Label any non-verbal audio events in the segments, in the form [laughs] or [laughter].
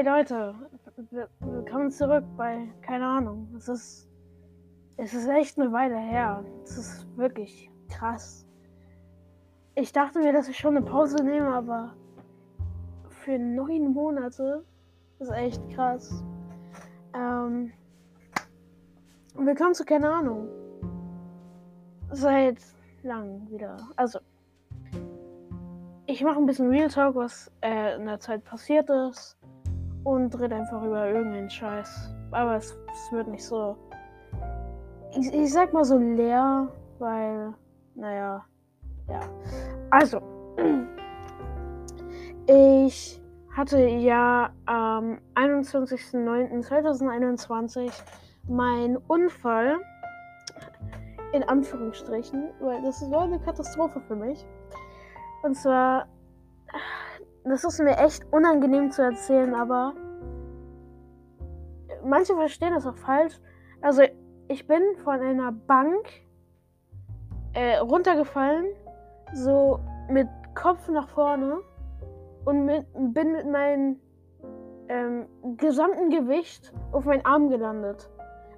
Hey Leute, willkommen zurück bei, keine Ahnung, es ist, es ist echt eine Weile her. Es ist wirklich krass. Ich dachte mir, dass ich schon eine Pause nehme, aber für neun Monate ist echt krass. Ähm, willkommen zu, keine Ahnung, seit lang wieder. Also, ich mache ein bisschen Real Talk, was äh, in der Zeit passiert ist. Und rede einfach über irgendeinen Scheiß. Aber es, es wird nicht so. Ich, ich sag mal so leer, weil, naja, ja. Also, [clears throat] ich hatte ja am 21.09.2021 meinen Unfall in Anführungsstrichen, weil das war eine Katastrophe für mich. Und zwar, das ist mir echt unangenehm zu erzählen, aber manche verstehen das auch falsch. Also, ich bin von einer Bank äh, runtergefallen, so mit Kopf nach vorne und mit, bin mit meinem ähm, gesamten Gewicht auf meinen Arm gelandet.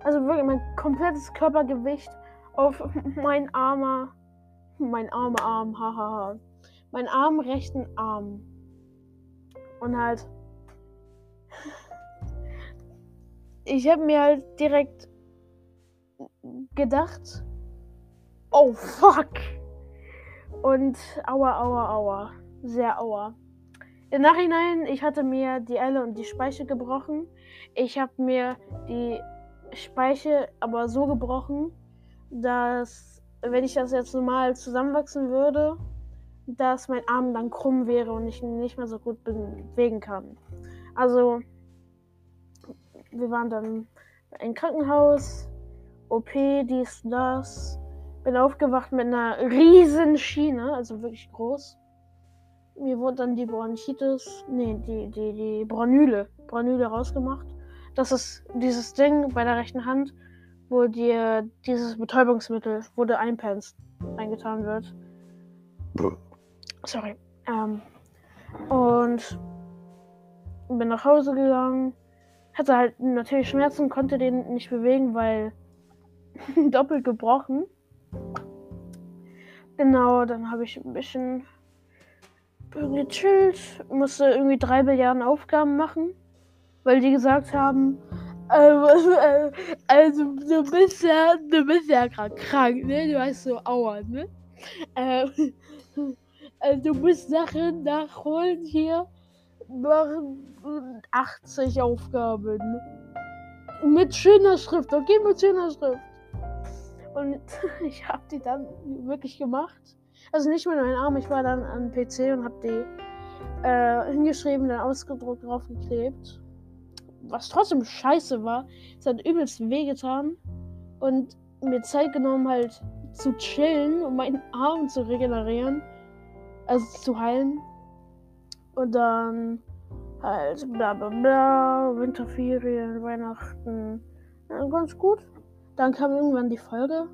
Also wirklich mein komplettes Körpergewicht auf [laughs] meinen armer, mein armer Arm, hahaha meinen armen rechten Arm. Und halt. Ich habe mir halt direkt gedacht. Oh fuck! Und aua, aua, aua. Sehr aua. Im Nachhinein, ich hatte mir die Elle und die Speiche gebrochen. Ich habe mir die Speiche aber so gebrochen, dass wenn ich das jetzt normal zusammenwachsen würde, dass mein Arm dann krumm wäre und ich nicht mehr so gut bewegen kann. Also, wir waren dann im Krankenhaus, OP, dies, das. Bin aufgewacht mit einer riesen Schiene, also wirklich groß. Mir wurde dann die Bronchitis, nee, die, die, die Bronyle, Bronyle rausgemacht. Das ist dieses Ding bei der rechten Hand, wo dir dieses Betäubungsmittel, wo du einpennst, eingetan wird. Sorry. Ähm, und bin nach Hause gegangen. Hatte halt natürlich Schmerzen, konnte den nicht bewegen, weil [laughs] doppelt gebrochen. Genau, dann habe ich ein bisschen gechillt, musste irgendwie drei Milliarden Aufgaben machen, weil die gesagt haben, äh, [laughs] also du bist ja, du bist ja gerade krank, ne? Du weißt so, aua, ne? Äh, [laughs] also du musst Sachen nachholen hier. Machen 80 Aufgaben. Mit schöner Schrift, okay? Mit schöner Schrift. Und [laughs] ich habe die dann wirklich gemacht. Also nicht mit meinem Arm, ich war dann am PC und habe die äh, hingeschrieben, dann ausgedruckt, draufgeklebt. Was trotzdem scheiße war. Es hat übelst wehgetan. Und mir Zeit genommen, halt zu chillen, um meinen Arm zu regenerieren also zu heilen. Und dann halt bla bla bla, Winterferien, Weihnachten. Ja, ganz gut. Dann kam irgendwann die Folge.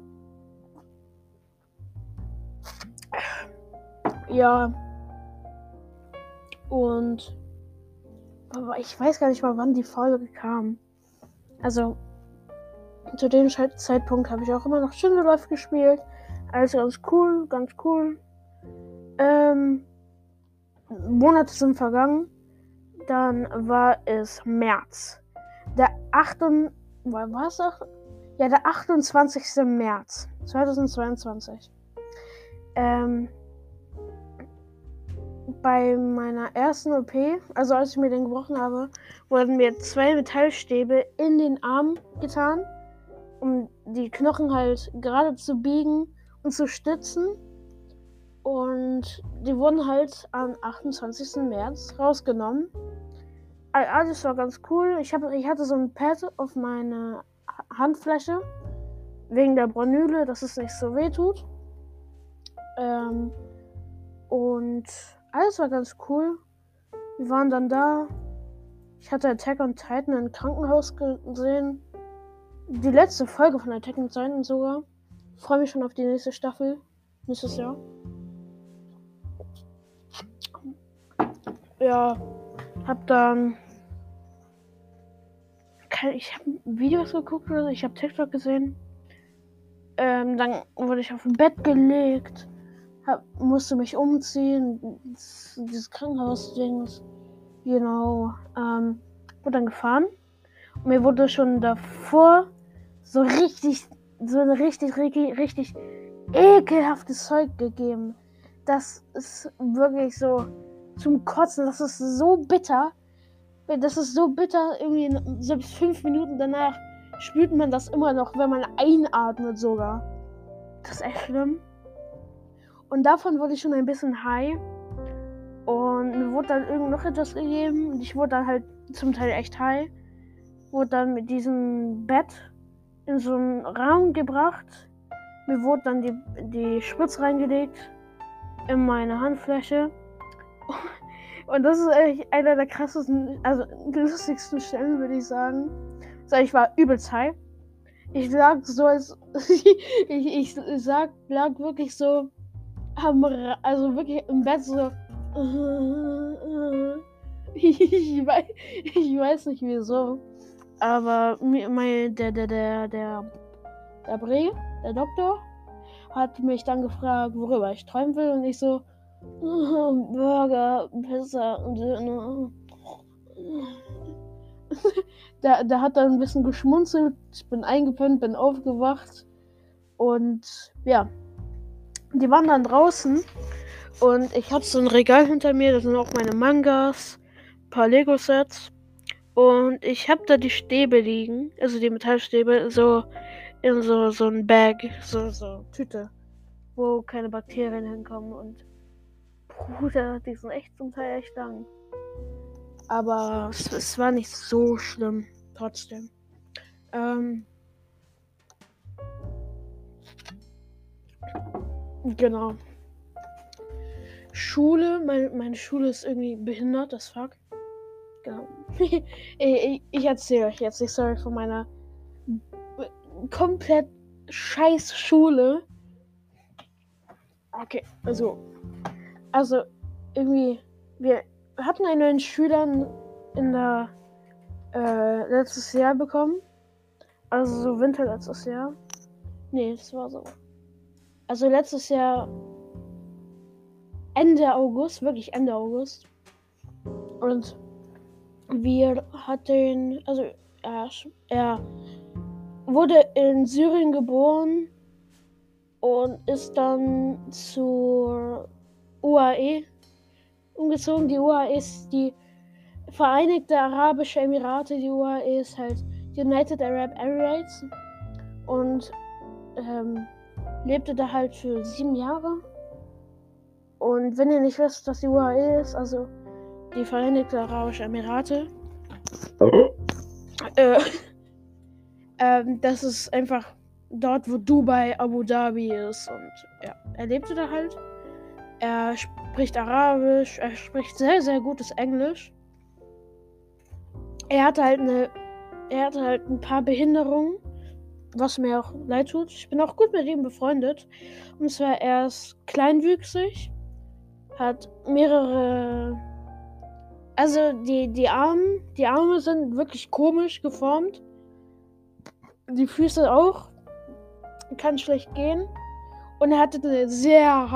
Ja. Und aber ich weiß gar nicht mal, wann die Folge kam. Also zu dem Zeitpunkt habe ich auch immer noch Schindlerläufe gespielt. Alles ganz cool, ganz cool. Ähm, Monate sind vergangen. Dann war es März. Der 8. War es Ja, der 28. März 2022. Ähm, bei meiner ersten OP, also als ich mir den gebrochen habe, wurden mir zwei Metallstäbe in den Arm getan, um die Knochen halt gerade zu biegen und zu stützen. Und die wurden halt am 28. März rausgenommen. Alles war ganz cool. Ich, hab, ich hatte so ein Pad auf meine Handfläche. Wegen der Bronyle, dass es nicht so weh tut. Ähm, und alles war ganz cool. Wir waren dann da. Ich hatte Attack on Titan im Krankenhaus gesehen. Die letzte Folge von Attack on Titan sogar. Ich freue mich schon auf die nächste Staffel. Nächstes Jahr. Ja, hab dann ich habe Videos geguckt oder ich habe TikTok gesehen. Ähm, dann wurde ich auf ein Bett gelegt, hab, musste mich umziehen, dieses Krankenhaus-Ding, genau, ähm, wurde dann gefahren. Und mir wurde schon davor so richtig, so ein richtig, richtig, richtig ekelhaftes Zeug gegeben. Das ist wirklich so zum Kotzen. Das ist so bitter. Das ist so bitter. Irgendwie selbst fünf Minuten danach spürt man das immer noch, wenn man einatmet sogar. Das ist echt schlimm. Und davon wurde ich schon ein bisschen high. Und mir wurde dann irgend noch etwas gegeben. Und ich wurde dann halt zum Teil echt high. Wurde dann mit diesem Bett in so einen Raum gebracht. Mir wurde dann die, die Spritze reingelegt in meine Handfläche. [laughs] Und das ist eigentlich einer der krassesten, also lustigsten Stellen, würde ich sagen. So, ich war übelst high. Ich lag so als. [laughs] ich, ich sag, lag wirklich so am, also wirklich im Bett so. [laughs] ich, weiß, ich weiß nicht wieso. Aber mein, der, der, der, der, der Bre, der Doktor, hat mich dann gefragt, worüber ich träumen will. Und ich so, Burger, Pizza Döner. der, der hat dann ein bisschen geschmunzelt. Ich bin eingepennt, bin aufgewacht. Und ja, die waren dann draußen. Und ich habe so ein Regal hinter mir. Da sind auch meine Mangas, ein paar Lego-Sets. Und ich habe da die Stäbe liegen. Also die Metallstäbe. So in so, so ein Bag. So, so Tüte. Wo keine Bakterien hinkommen. Und Bruder, die sind echt zum Teil echt lang. Aber es, es war nicht so schlimm. Trotzdem. Ähm. Genau. Schule, meine, meine Schule ist irgendwie behindert, das fuck. Genau. [laughs] ich, ich erzähle euch jetzt die Story von meiner komplett scheiß Schule. Okay, also. Also, irgendwie. Wir hatten einen neuen Schüler in der äh, letztes Jahr bekommen. Also so Winter letztes Jahr. Nee, das war so. Also letztes Jahr Ende August, wirklich Ende August. Und wir hatten, also er, er wurde in Syrien geboren und ist dann zur UAE umgezogen. Die UAE ist die Vereinigte Arabische Emirate. Die UAE ist halt United Arab Emirates. Und ähm, lebte da halt für sieben Jahre. Und wenn ihr nicht wisst, was die UAE ist, also die Vereinigte Arabische Emirate, äh, [laughs] ähm, das ist einfach dort, wo Dubai, Abu Dhabi ist. Und ja, er lebte da halt. Er spricht Arabisch, er spricht sehr, sehr gutes Englisch. Er hatte halt eine, er hatte halt ein paar Behinderungen, was mir auch leid tut. Ich bin auch gut mit ihm befreundet. Und zwar, er ist kleinwüchsig, hat mehrere, also die, die Arme, die Arme sind wirklich komisch geformt. Die Füße auch. Kann schlecht gehen. Und er hatte eine sehr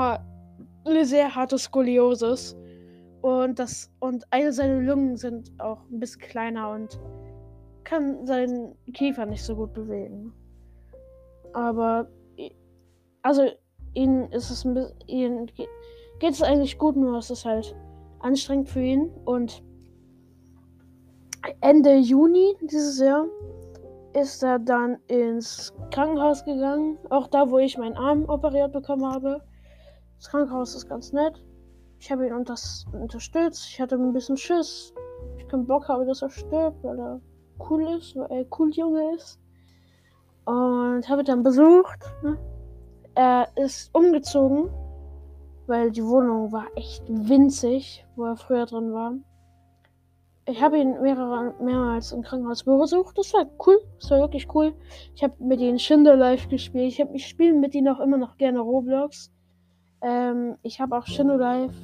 eine sehr harte Skoliosis. Und das und eine seiner Lungen sind auch ein bisschen kleiner und kann seinen Kiefer nicht so gut bewegen. Aber also ihn ist es ein bisschen, ihn geht es eigentlich gut, nur es ist halt anstrengend für ihn. Und Ende Juni dieses Jahr ist er dann ins Krankenhaus gegangen, auch da, wo ich meinen Arm operiert bekommen habe. Das Krankenhaus ist ganz nett. Ich habe ihn unters unterstützt. Ich hatte ein bisschen Schiss. Ich keinen Bock habe, dass er stirbt, weil er cool ist, weil er cool Junge ist. Und habe ihn dann besucht. Er ist umgezogen, weil die Wohnung war echt winzig, wo er früher drin war. Ich habe ihn mehrere, mehrmals im Krankenhaus besucht. Das war cool. Das war wirklich cool. Ich habe mit ihm Schinder Live gespielt. Ich, hab, ich spiele mit ihm auch immer noch gerne Roblox. Ähm, ich habe auch Shadow Life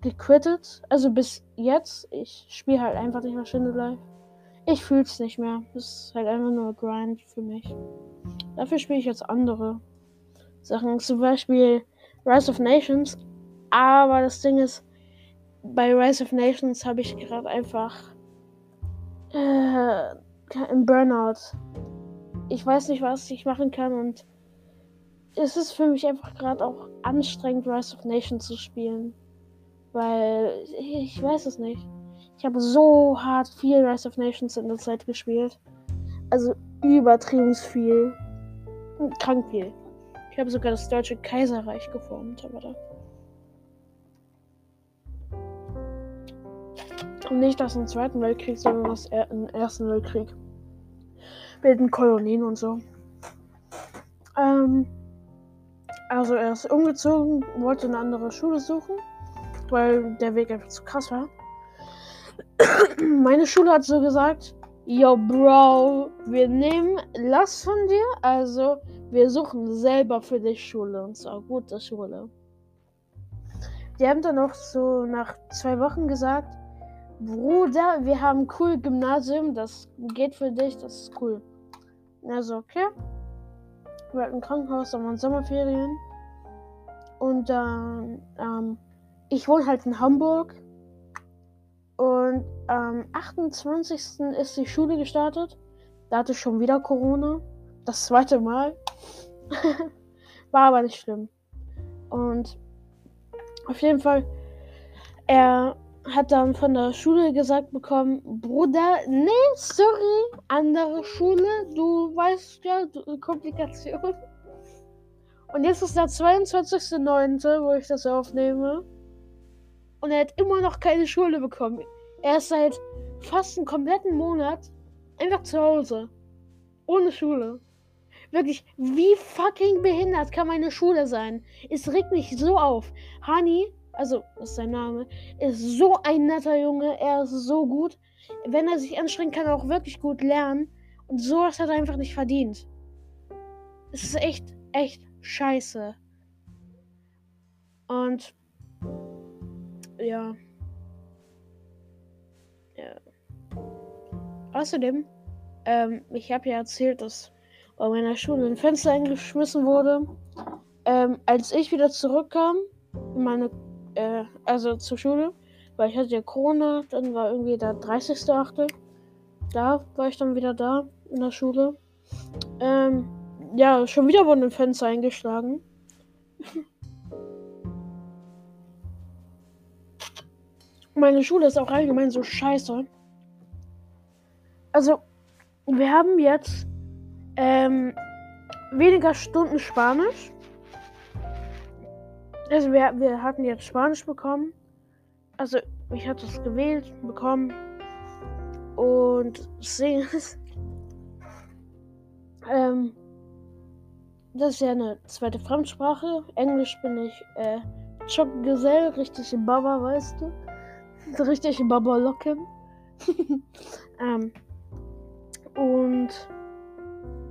gequittet. Also bis jetzt. Ich spiele halt einfach nicht mehr Shadow Life. Ich fühl's nicht mehr. Das ist halt einfach nur Grind für mich. Dafür spiele ich jetzt andere Sachen. Zum Beispiel Rise of Nations. Aber das Ding ist, bei Rise of Nations habe ich gerade einfach äh, im Burnout. Ich weiß nicht, was ich machen kann und es ist für mich einfach gerade auch anstrengend, Rise of Nations zu spielen. Weil ich weiß es nicht. Ich habe so hart viel Rise of Nations in der Zeit gespielt. Also übertrieben viel. Krank viel. Ich habe sogar das deutsche Kaiserreich geformt, aber da. Und nicht das im Zweiten Weltkrieg, sondern er im Ersten Weltkrieg. Mit den Kolonien und so. Ähm, also er ist umgezogen, wollte eine andere Schule suchen, weil der Weg einfach zu krass war. [clears throat] Meine Schule hat so gesagt, yo Bro, wir nehmen Lass von dir, also wir suchen selber für dich Schule und zwar gute Schule. Die haben dann auch so nach zwei Wochen gesagt, Bruder, wir haben cool Gymnasium, das geht für dich, das ist cool. Also, okay. Wir hatten ein Krankenhaus, da waren Sommerferien. Und dann, ähm, ich wohne halt in Hamburg. Und am 28. ist die Schule gestartet. Da hatte ich schon wieder Corona. Das zweite Mal. [laughs] War aber nicht schlimm. Und auf jeden Fall, er hat dann von der Schule gesagt bekommen, Bruder, nee, sorry, andere Schule, du weißt ja, du, Komplikation. Und jetzt ist der 22.09., wo ich das aufnehme. Und er hat immer noch keine Schule bekommen. Er ist seit fast einem kompletten Monat einfach zu Hause. Ohne Schule. Wirklich, wie fucking behindert kann meine Schule sein? Es regt mich so auf. Hani also ist sein Name, ist so ein netter Junge. Er ist so gut. Wenn er sich anstrengt, kann er auch wirklich gut lernen. Und sowas hat er einfach nicht verdient. Es ist echt, echt scheiße. Und ja. Ja. Außerdem, ähm, ich habe ja erzählt, dass bei meiner Schule ein Fenster eingeschmissen wurde. Ähm, als ich wieder zurückkam, meine äh, also zur Schule, weil ich hatte ja Corona, dann war irgendwie der 30.8. Da war ich dann wieder da in der Schule. Ähm, ja, schon wieder wurden ein Fenster eingeschlagen. [laughs] Meine Schule ist auch allgemein so scheiße. Also, wir haben jetzt ähm, weniger Stunden Spanisch. Also wir, wir hatten jetzt Spanisch bekommen. Also ich hatte es gewählt, bekommen. Und singen [laughs] ähm, das ist ja eine zweite Fremdsprache. Englisch bin ich äh, Gesell, richtig Baba, weißt du? [laughs] Richtig Baba Locken. [laughs] ähm, und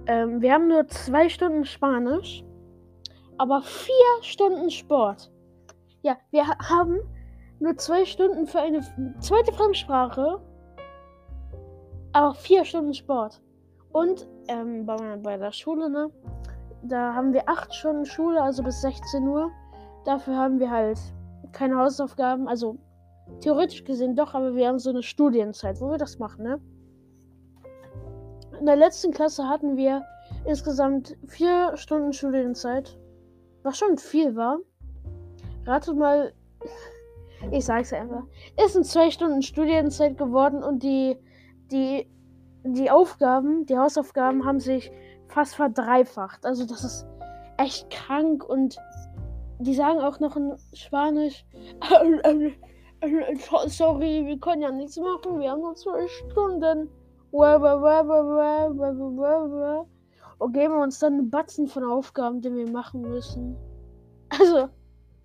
ähm, wir haben nur zwei Stunden Spanisch aber vier Stunden Sport. Ja, wir haben nur zwei Stunden für eine zweite Fremdsprache, aber vier Stunden Sport. Und ähm, bei, bei der Schule, ne? Da haben wir acht Stunden Schule, also bis 16 Uhr. Dafür haben wir halt keine Hausaufgaben, also theoretisch gesehen doch, aber wir haben so eine Studienzeit, wo wir das machen, ne? In der letzten Klasse hatten wir insgesamt vier Stunden Studienzeit was schon viel war. Ratet mal, ich sag's einfach. Es sind zwei Stunden Studienzeit geworden und die, die, die Aufgaben, die Hausaufgaben haben sich fast verdreifacht. Also das ist echt krank und die sagen auch noch in Spanisch, [laughs] sorry, wir können ja nichts machen, wir haben nur zwei Stunden. Und geben uns dann einen Batzen von Aufgaben, die wir machen müssen. Also,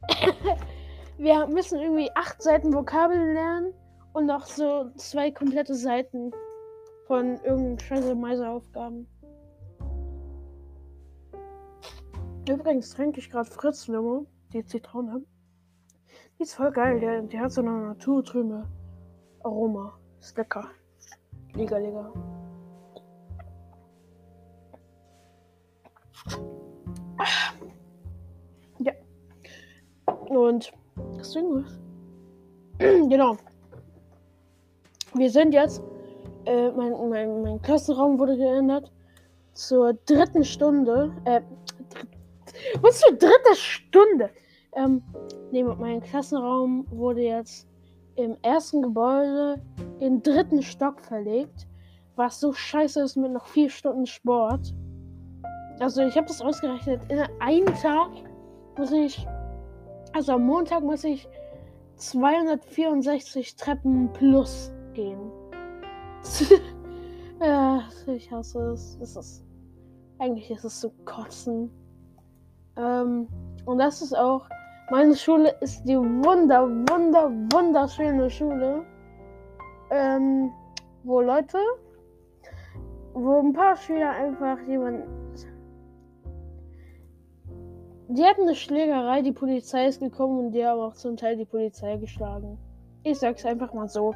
[laughs] wir müssen irgendwie acht Seiten Vokabeln lernen und noch so zwei komplette Seiten von irgendeinen Scheiße-Meiser-Aufgaben. Übrigens trinke ich gerade Fritz-Limo, die Zitrone. Die ist voll geil, die, die hat so eine naturtrübe Aroma. Ist lecker. Liga, Liga. Und das Ding ist. genau. Wir sind jetzt. Äh, mein, mein, mein Klassenraum wurde geändert. Zur dritten Stunde. Äh, [laughs] was für dritte Stunde? Ähm, nee, mein Klassenraum wurde jetzt im ersten Gebäude in dritten Stock verlegt. Was so scheiße ist mit noch vier Stunden Sport. Also ich habe das ausgerechnet. In einem Tag muss ich, also am Montag muss ich 264 Treppen plus gehen. [laughs] ja, ich hasse es. es ist, eigentlich ist es so kotzen. Ähm, und das ist auch, meine Schule ist die wunder, wunder, wunderschöne Schule. Ähm, wo Leute, wo ein paar Schüler einfach jemanden die hatten eine Schlägerei, die Polizei ist gekommen und die haben auch zum Teil die Polizei geschlagen. Ich sag's einfach mal so.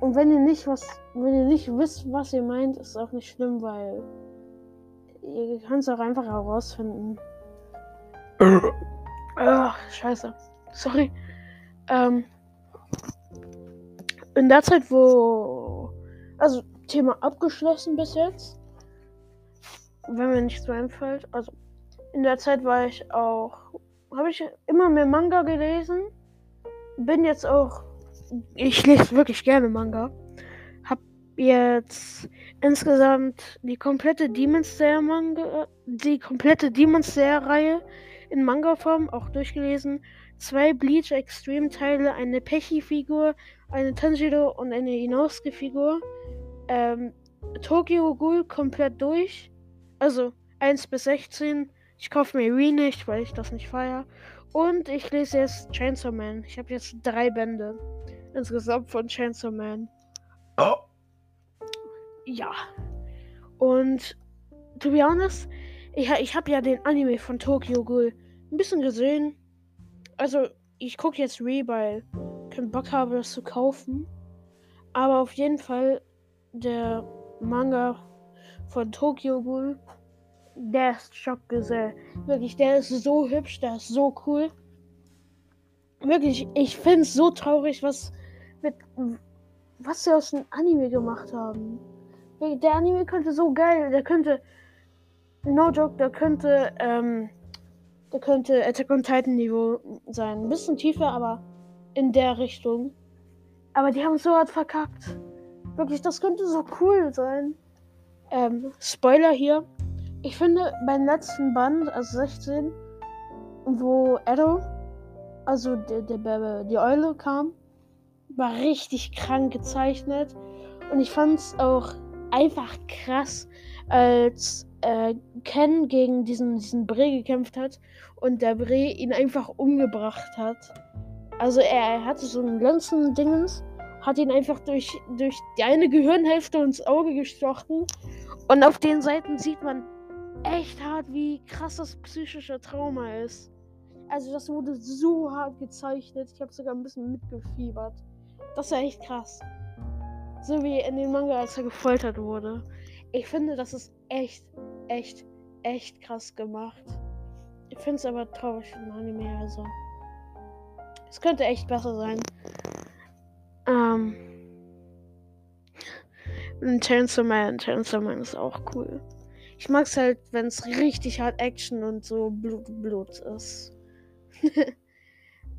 Und wenn ihr nicht was, wenn ihr nicht wisst, was ihr meint, ist auch nicht schlimm, weil ihr könnt es auch einfach herausfinden. [coughs] Ach, scheiße. Sorry. Ähm, in der Zeit, wo. Also, Thema abgeschlossen bis jetzt. Wenn mir nichts mehr einfällt. Also, in der Zeit war ich auch, habe ich immer mehr Manga gelesen. Bin jetzt auch, ich lese wirklich gerne Manga. Hab jetzt insgesamt die komplette Demon Slayer Manga, die komplette Demon Slayer Reihe in Manga-Form auch durchgelesen. Zwei Bleach Extreme Teile, eine Pechi-Figur, eine Tanjiro und eine Inosuke-Figur. Ähm, Tokyo Ghoul komplett durch. Also 1 bis 16 ich kaufe mir Re nicht, weil ich das nicht feiere. Und ich lese jetzt Chainsaw Man. Ich habe jetzt drei Bände insgesamt von Chainsaw Man. Oh. Ja. Und to be honest, ich, ich habe ja den Anime von Tokyo Ghoul ein bisschen gesehen. Also, ich gucke jetzt Re, weil ich keinen Bock habe, das zu kaufen. Aber auf jeden Fall der Manga von Tokyo Ghoul der ist Schockgesell. Wirklich, der ist so hübsch, der ist so cool. Wirklich, ich finde es so traurig, was mit was sie aus dem Anime gemacht haben. Der Anime könnte so geil, der könnte No joke, der könnte ähm, der könnte Attack on Titan Niveau sein. Ein bisschen tiefer, aber in der Richtung. Aber die haben so hart verkackt. Wirklich, das könnte so cool sein. Ähm, Spoiler hier. Ich finde, beim letzten Band, also 16, wo Edo, also der, der, die Eule kam, war richtig krank gezeichnet. Und ich fand es auch einfach krass, als äh, Ken gegen diesen, diesen Bree gekämpft hat und der Bree ihn einfach umgebracht hat. Also er, er hatte so einen ganzen Dingens, hat ihn einfach durch, durch die eine Gehirnhälfte ins Auge gestochen. Und auf den Seiten sieht man echt hart, wie krass das psychische Trauma ist. Also das wurde so hart gezeichnet. Ich habe sogar ein bisschen mitgefiebert. Das war echt krass. So wie in den Manga, als er gefoltert wurde. Ich finde, das ist echt, echt, echt krass gemacht. Ich finde es aber traurig im Anime, also. Es könnte echt besser sein. Ähm. Chainsaw Man. Chainsaw Man ist auch cool. Ich mag es halt, wenn es richtig hart Action und so Blut, Blut ist. [laughs]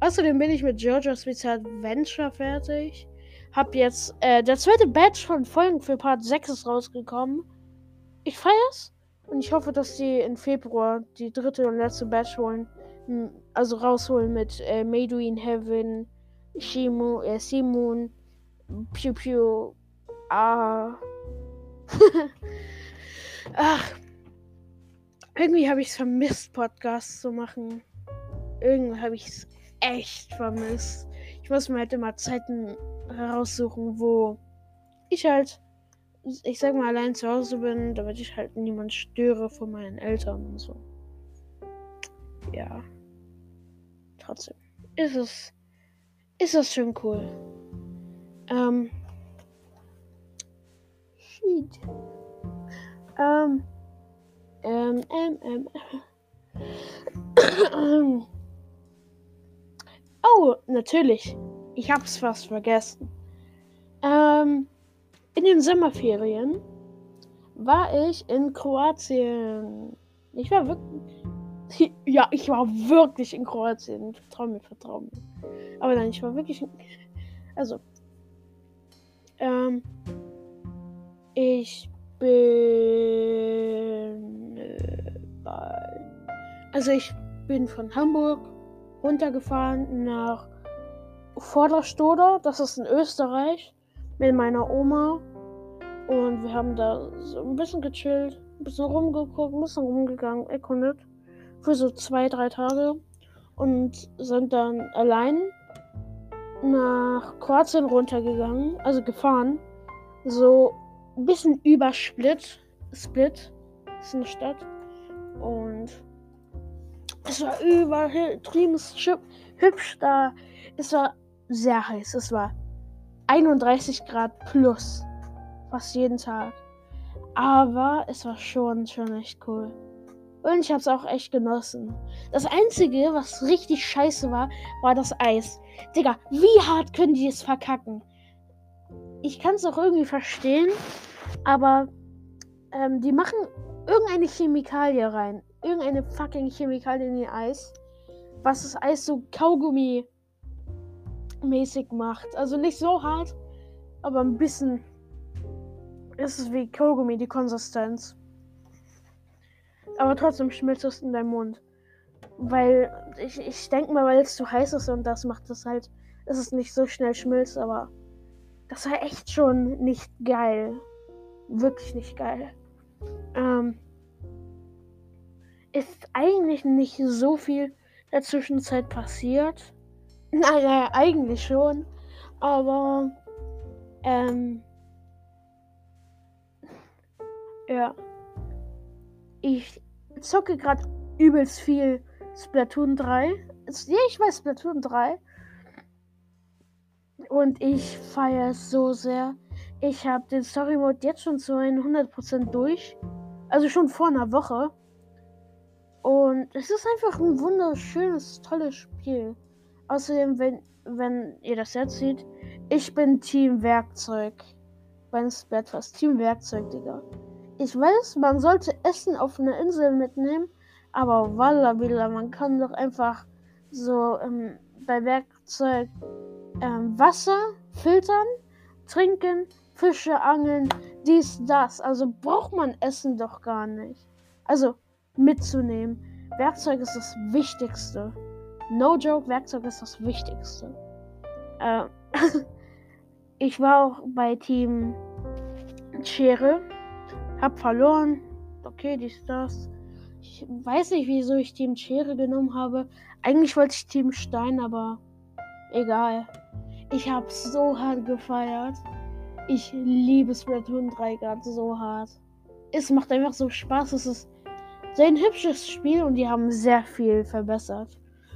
Außerdem bin ich mit JoJo's Bizarre Adventure fertig. Hab jetzt äh, der zweite Batch von Folgen für Part 6 ist rausgekommen. Ich feier's. Und ich hoffe, dass die in Februar die dritte und letzte Batch holen. Also rausholen mit äh, Made in Heaven, Shimu, äh, Simon, Pew Pew, Ah. [laughs] Ach, irgendwie habe ich es vermisst, Podcasts zu machen. Irgendwie habe ich es echt vermisst. Ich muss mir halt immer Zeiten heraussuchen, wo ich halt, ich sag mal, allein zu Hause bin, damit ich halt niemand störe von meinen Eltern und so. Ja. Trotzdem ist es, ist es schon cool. Ähm, shit. Ähm. Ähm, ähm, ähm. [coughs] oh, natürlich. Ich hab's fast vergessen. Ähm, in den Sommerferien war ich in Kroatien. Ich war wirklich. [laughs] Ja, ich war wirklich in Kroatien. Vertrau mir, vertrau mir. Aber nein, ich war wirklich. In, also. Ähm. Ich bin. Äh. Also, ich bin von Hamburg runtergefahren nach Vorderstoder. Das ist in Österreich. Mit meiner Oma. Und wir haben da so ein bisschen gechillt, ein bisschen rumgeguckt, ein bisschen rumgegangen, erkundet. Für so zwei, drei Tage. Und sind dann allein nach Kroatien runtergegangen, also gefahren. So ein bisschen über Split. Split ist eine Stadt. Und es war übertrieben hübsch da. Es war sehr heiß. Es war 31 Grad plus fast jeden Tag. Aber es war schon, schon echt cool. Und ich habe es auch echt genossen. Das Einzige, was richtig scheiße war, war das Eis. Digga, wie hart können die es verkacken? Ich kann es auch irgendwie verstehen, aber ähm, die machen irgendeine Chemikalie rein. Irgendeine fucking Chemikalie in ihr Eis. Was das Eis so Kaugummi-mäßig macht. Also nicht so hart, aber ein bisschen ist es wie Kaugummi, die Konsistenz. Aber trotzdem schmilzt es in deinem Mund. Weil ich, ich denke mal, weil es zu heiß ist und das macht es halt, es nicht so schnell schmilzt, aber das war echt schon nicht geil. Wirklich nicht geil. Ähm, ist eigentlich nicht so viel in der Zwischenzeit passiert. [laughs] Naja, eigentlich schon. Aber ähm, ja. Ich zocke gerade übelst viel Splatoon 3. Ja, ich weiß Splatoon 3. Und ich feiere es so sehr. Ich habe den Story Mode jetzt schon zu 100% durch. Also schon vor einer Woche. Und es ist einfach ein wunderschönes, tolles Spiel. Außerdem, wenn, wenn ihr das jetzt seht, ich bin Team Werkzeug. Beim Splatfest. Team Werkzeug, Digga. Ich weiß, man sollte Essen auf einer Insel mitnehmen, aber Walla man kann doch einfach so ähm, bei Werkzeug ähm, Wasser filtern, trinken, Fische angeln, dies, das. Also braucht man Essen doch gar nicht. Also mitzunehmen. Werkzeug ist das Wichtigste. No joke, Werkzeug ist das Wichtigste. Äh, [laughs] ich war auch bei Team Schere. Hab verloren. Okay, dies, das. Ich weiß nicht, wieso ich Team Schere genommen habe. Eigentlich wollte ich Team Stein, aber egal. Ich habe so hart gefeiert. Ich liebe Splatoon 3 gerade so hart. Es macht einfach so Spaß. Es ist sehr ein hübsches Spiel und die haben sehr viel verbessert.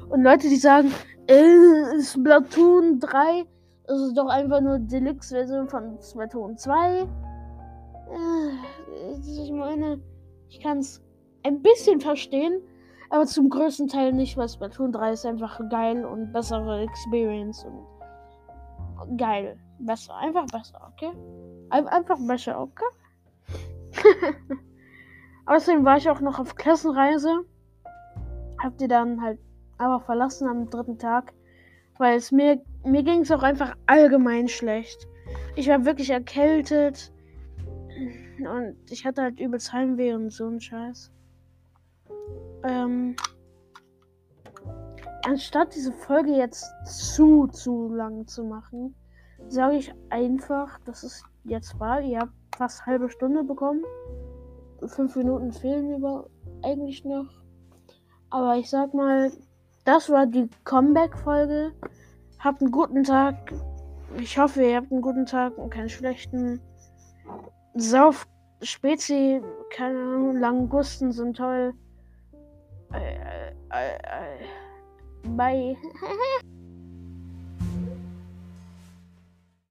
Und Leute, die sagen, äh, Splatoon 3 ist doch einfach nur Deluxe-Version von Splatoon 2. Äh, ich meine, ich kann es ein bisschen verstehen, aber zum größten Teil nicht, weil Splatoon 3 ist einfach geil und bessere Experience und geil. Besser, einfach besser, okay? Einfach besser, okay? [laughs] Außerdem war ich auch noch auf Klassenreise. Habt ihr dann halt aber verlassen am dritten Tag, weil es mir mir ging es auch einfach allgemein schlecht. Ich war wirklich erkältet. Und ich hatte halt übelst Heimweh und so ein Scheiß. Ähm, anstatt diese Folge jetzt zu, zu lang zu machen, sage ich einfach, dass es jetzt war. Ihr habt fast halbe Stunde bekommen. Fünf Minuten fehlen über eigentlich noch. Aber ich sag mal, das war die Comeback-Folge. Habt einen guten Tag. Ich hoffe, ihr habt einen guten Tag und keinen schlechten. Sauf Spezi, keine Ahnung, Langusten sind toll. Äh, äh, äh, bye. [laughs]